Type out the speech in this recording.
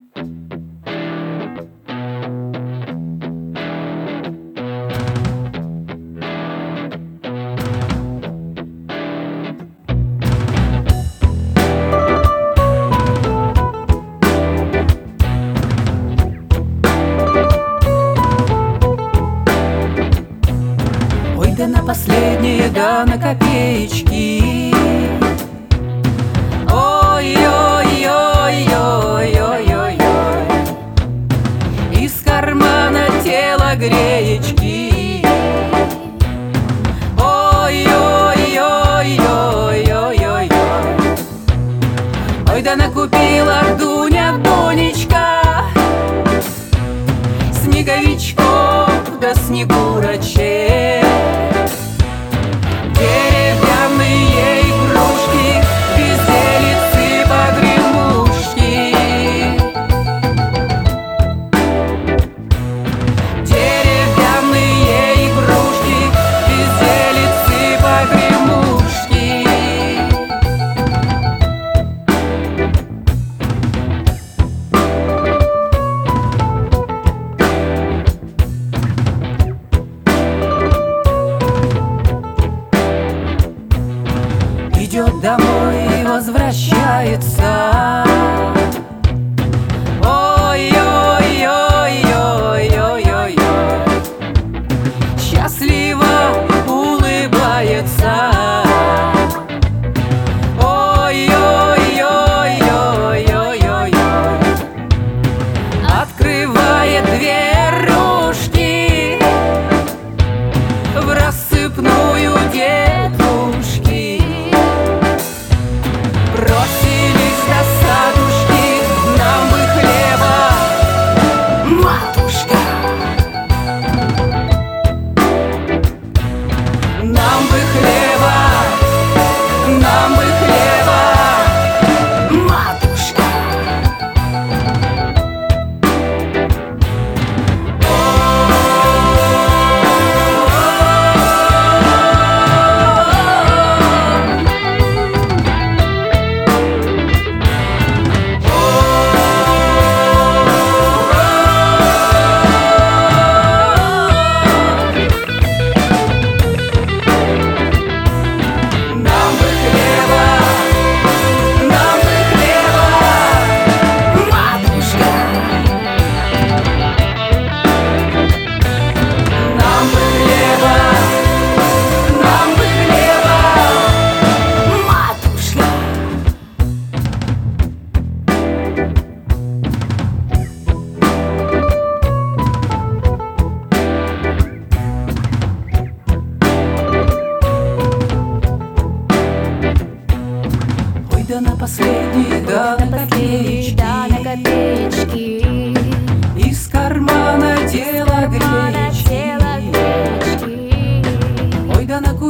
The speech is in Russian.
Ой, да на последние, да на копеечки. Gubil домой возвращается. Ой, ой, ой, ой, ой, ой, счастливо улыбается. Ой-ой-ой-ой-ой-ой, открывает дверь в рассыпную детку. последний, да, на копеечки, да, на копеечки. Из кармана тело гречки. Ой, да на кухне.